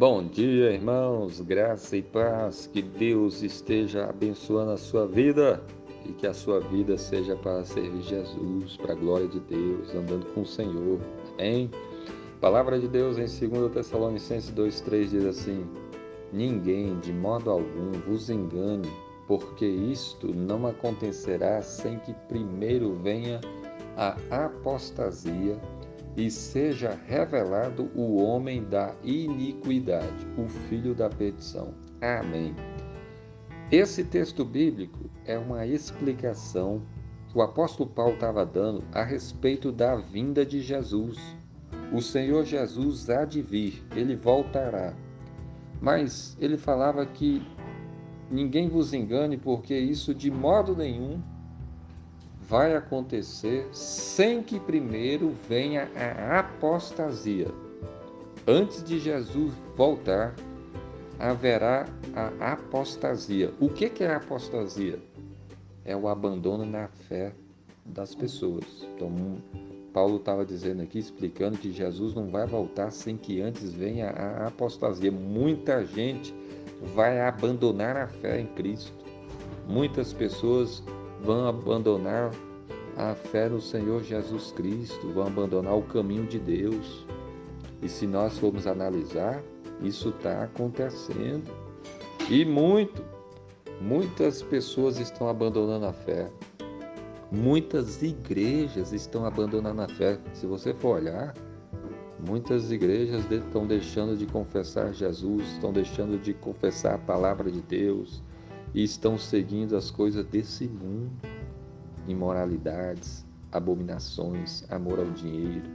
Bom dia, irmãos, graça e paz, que Deus esteja abençoando a sua vida e que a sua vida seja para servir Jesus, para a glória de Deus, andando com o Senhor. Amém? palavra de Deus em 2 Tessalonicenses 2,3 diz assim: Ninguém de modo algum vos engane, porque isto não acontecerá sem que primeiro venha a apostasia e seja revelado o homem da iniquidade, o filho da perdição. Amém. Esse texto bíblico é uma explicação que o apóstolo Paulo estava dando a respeito da vinda de Jesus. O Senhor Jesus há de vir, ele voltará. Mas ele falava que ninguém vos engane, porque isso de modo nenhum vai acontecer sem que primeiro venha a apostasia. Antes de Jesus voltar, haverá a apostasia. O que é a apostasia? É o abandono na fé das pessoas. Então, Paulo estava dizendo aqui, explicando que Jesus não vai voltar sem que antes venha a apostasia. Muita gente vai abandonar a fé em Cristo. Muitas pessoas vão abandonar a fé no Senhor Jesus Cristo, vão abandonar o caminho de Deus. E se nós formos analisar, isso está acontecendo. E muito, muitas pessoas estão abandonando a fé. Muitas igrejas estão abandonando a fé. Se você for olhar, muitas igrejas estão deixando de confessar Jesus, estão deixando de confessar a palavra de Deus e estão seguindo as coisas desse mundo, imoralidades, abominações, amor ao dinheiro,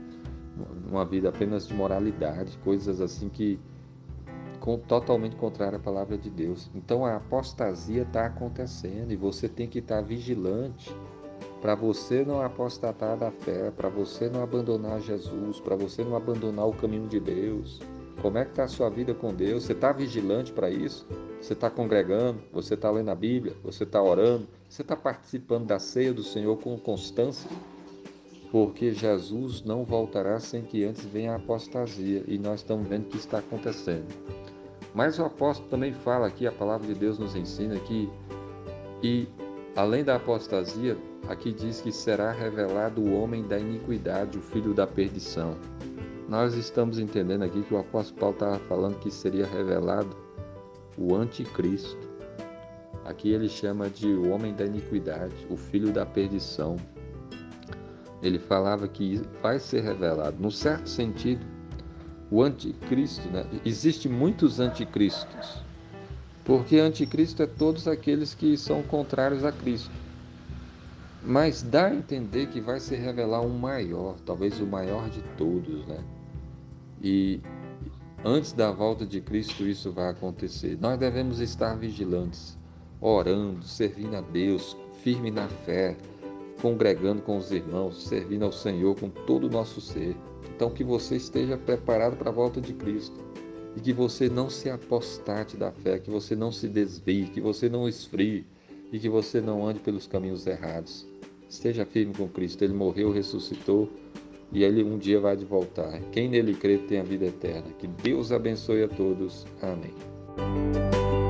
uma vida apenas de moralidade, coisas assim que totalmente contrária à palavra de Deus. Então a apostasia está acontecendo e você tem que estar tá vigilante para você não apostatar da fé, para você não abandonar Jesus, para você não abandonar o caminho de Deus. Como é que está a sua vida com Deus? Você está vigilante para isso? Você está congregando? Você está lendo a Bíblia? Você está orando? Você está participando da ceia do Senhor com constância? Porque Jesus não voltará sem que antes venha a apostasia. E nós estamos vendo que está acontecendo. Mas o apóstolo também fala aqui, a palavra de Deus nos ensina que, e além da apostasia, aqui diz que será revelado o homem da iniquidade, o filho da perdição. Nós estamos entendendo aqui que o apóstolo Paulo estava falando que seria revelado o anticristo. Aqui ele chama de o homem da iniquidade, o filho da perdição. Ele falava que vai ser revelado. No certo sentido, o anticristo, né? Existem muitos anticristos. Porque anticristo é todos aqueles que são contrários a Cristo. Mas dá a entender que vai se revelar um maior, talvez o maior de todos, né? E antes da volta de Cristo isso vai acontecer. Nós devemos estar vigilantes, orando, servindo a Deus, firme na fé, congregando com os irmãos, servindo ao Senhor com todo o nosso ser. Então que você esteja preparado para a volta de Cristo e que você não se apostate da fé, que você não se desvie, que você não esfrie e que você não ande pelos caminhos errados. Esteja firme com Cristo. Ele morreu, ressuscitou e ele um dia vai de voltar. Quem nele crê tem a vida eterna. Que Deus abençoe a todos. Amém.